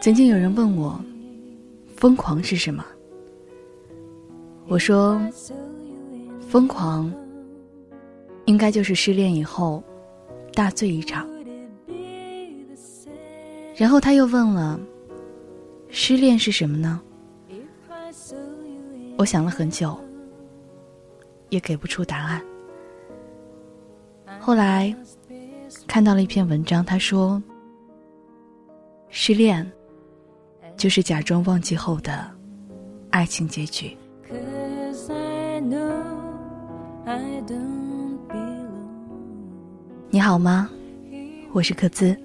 曾经有人问我，疯狂是什么？我说，疯狂应该就是失恋以后大醉一场。然后他又问了，失恋是什么呢？我想了很久，也给不出答案。后来看到了一篇文章，他说，失恋。就是假装忘记后的爱情结局。你好吗？我是克孜，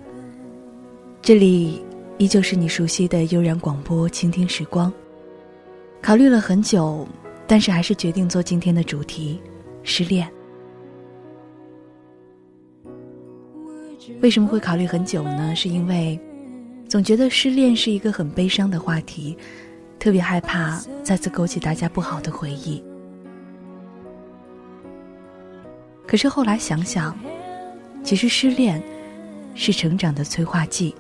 这里依旧是你熟悉的悠然广播，倾听时光。考虑了很久，但是还是决定做今天的主题——失恋。为什么会考虑很久呢？是因为。总觉得失恋是一个很悲伤的话题，特别害怕再次勾起大家不好的回忆。可是后来想想，其实失恋是成长的催化剂。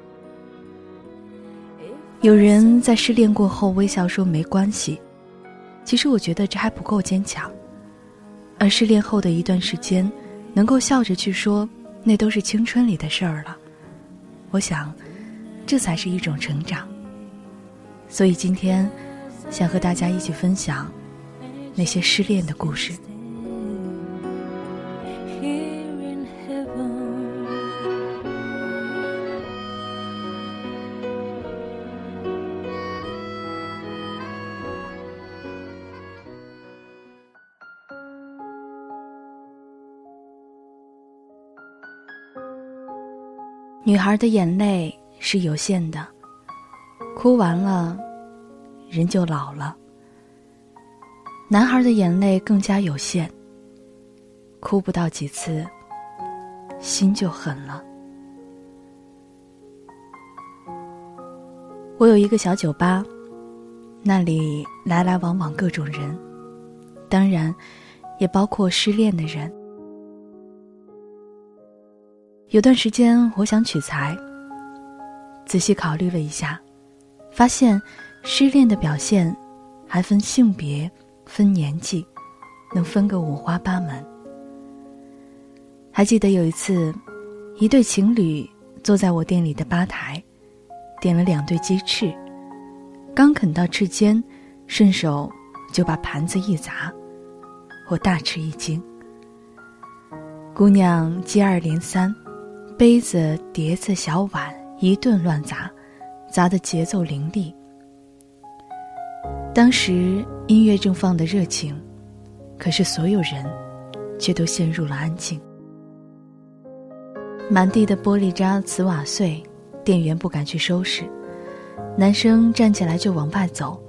有人在失恋过后微笑说没关系，其实我觉得这还不够坚强。而失恋后的一段时间，能够笑着去说那都是青春里的事儿了，我想。这才是一种成长。所以今天，想和大家一起分享那些失恋的故事。女孩的眼泪。是有限的，哭完了，人就老了。男孩的眼泪更加有限，哭不到几次，心就狠了。我有一个小酒吧，那里来来往往各种人，当然，也包括失恋的人。有段时间，我想取材。仔细考虑了一下，发现失恋的表现还分性别、分年纪，能分个五花八门。还记得有一次，一对情侣坐在我店里的吧台，点了两对鸡翅，刚啃到翅尖，顺手就把盘子一砸，我大吃一惊。姑娘接二连三，杯子、碟子、小碗。一顿乱砸，砸的节奏凌厉。当时音乐正放得热情，可是所有人却都陷入了安静。满地的玻璃渣、瓷瓦碎，店员不敢去收拾。男生站起来就往外走，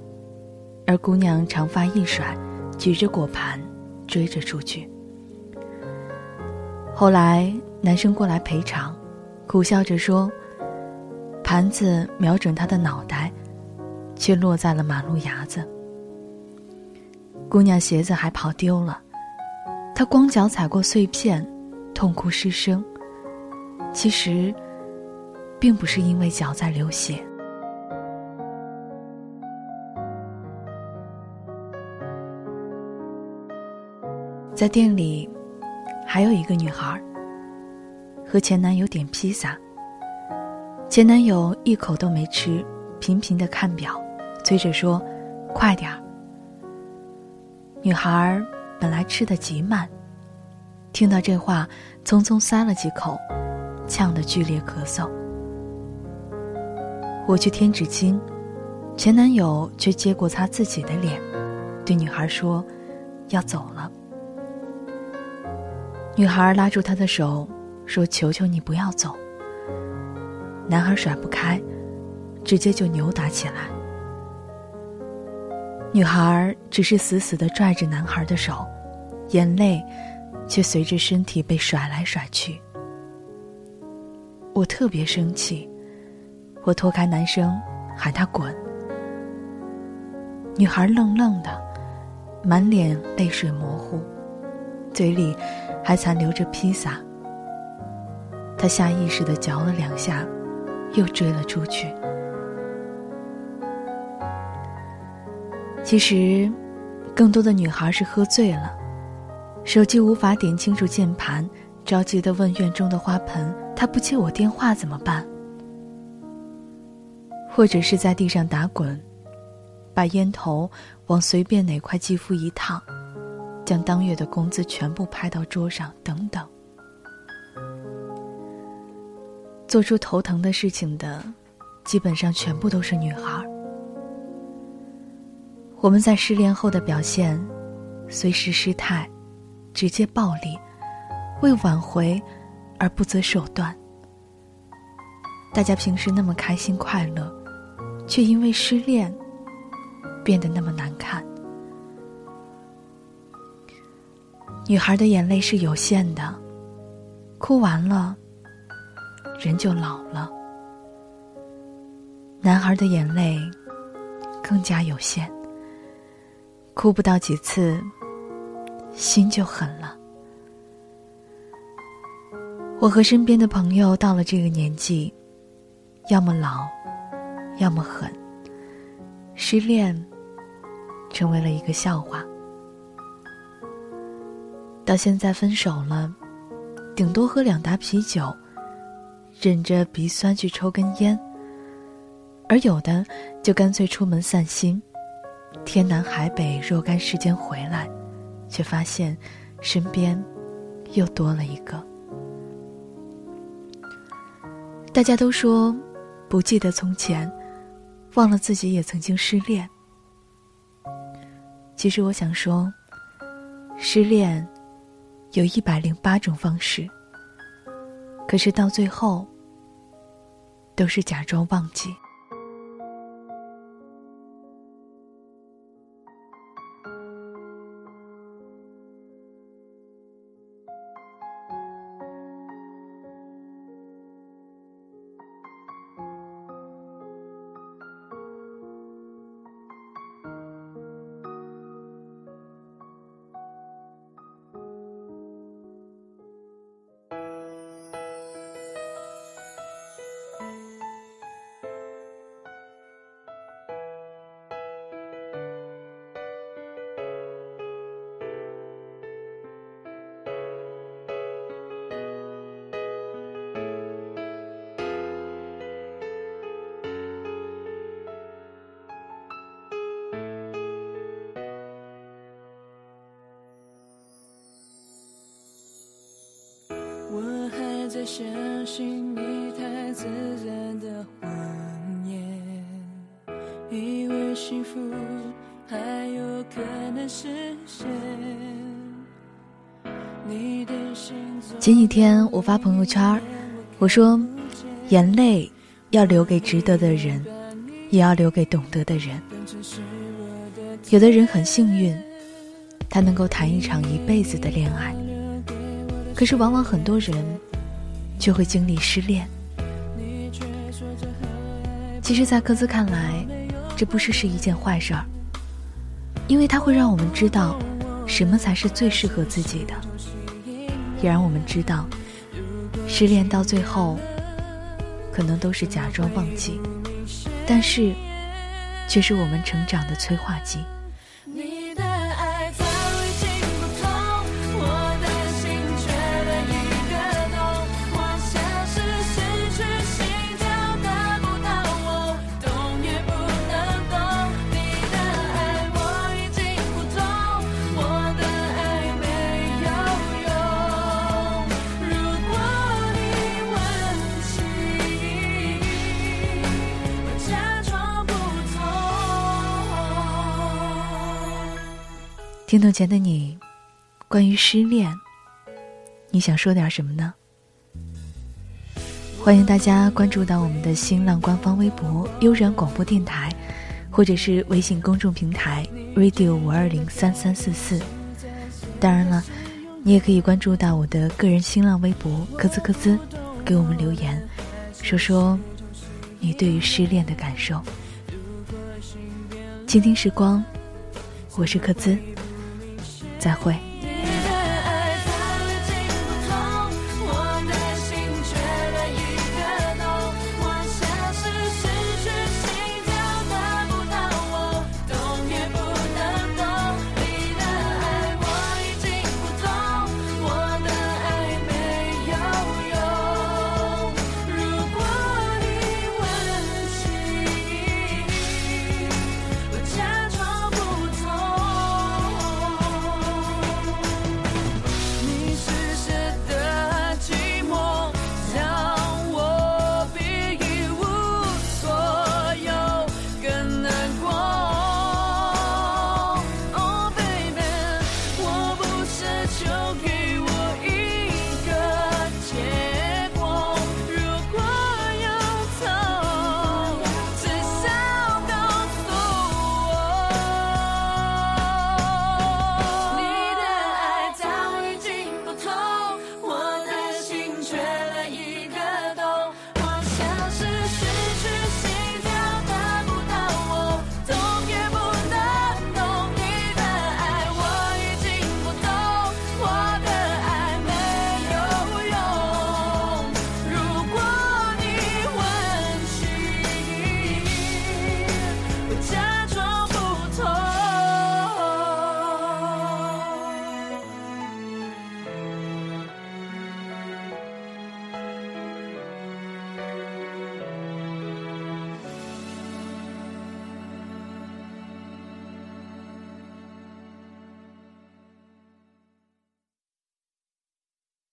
而姑娘长发一甩，举着果盘追着出去。后来男生过来赔偿，苦笑着说。盘子瞄准他的脑袋，却落在了马路牙子。姑娘鞋子还跑丢了，她光脚踩过碎片，痛哭失声。其实，并不是因为脚在流血。在店里，还有一个女孩，和前男友点披萨。前男友一口都没吃，频频的看表，催着说：“快点儿。”女孩本来吃的极慢，听到这话，匆匆塞了几口，呛得剧烈咳嗽。我去添纸巾，前男友却接过擦自己的脸，对女孩说：“要走了。”女孩拉住他的手，说：“求求你不要走。”男孩甩不开，直接就扭打起来。女孩只是死死的拽着男孩的手，眼泪却随着身体被甩来甩去。我特别生气，我拖开男生，喊他滚。女孩愣愣的，满脸泪水模糊，嘴里还残留着披萨。她下意识的嚼了两下。又追了出去。其实，更多的女孩是喝醉了，手机无法点清楚键盘，着急的问院中的花盆：“他不接我电话怎么办？”或者是在地上打滚，把烟头往随便哪块肌肤一烫，将当月的工资全部拍到桌上，等等。做出头疼的事情的，基本上全部都是女孩。我们在失恋后的表现，随时失态，直接暴力，为挽回而不择手段。大家平时那么开心快乐，却因为失恋变得那么难看。女孩的眼泪是有限的，哭完了，人就老了。男孩的眼泪更加有限。哭不到几次，心就狠了。我和身边的朋友到了这个年纪，要么老，要么狠。失恋成为了一个笑话。到现在分手了，顶多喝两打啤酒，忍着鼻酸去抽根烟，而有的就干脆出门散心。天南海北若干时间回来，却发现身边又多了一个。大家都说不记得从前，忘了自己也曾经失恋。其实我想说，失恋有一百零八种方式，可是到最后都是假装忘记。我还在相信你太自然的谎言，以为幸福还有可能实现。前几天我发朋友圈，我说，眼泪要留给值得的人，也要留给懂得的人。有的人很幸运，他能够谈一场一辈子的恋爱。可是，往往很多人就会经历失恋。其实，在各自看来，这不是是一件坏事儿，因为它会让我们知道什么才是最适合自己的，也让我们知道，失恋到最后可能都是假装忘记，但是却是我们成长的催化剂。听筒前的你，关于失恋，你想说点什么呢？欢迎大家关注到我们的新浪官方微博“悠然广播电台”，或者是微信公众平台 “radio 五二零三三四四”。当然了，你也可以关注到我的个人新浪微博“咯兹咯兹”，给我们留言，说说你对于失恋的感受。倾听时光，我是柯兹。再会。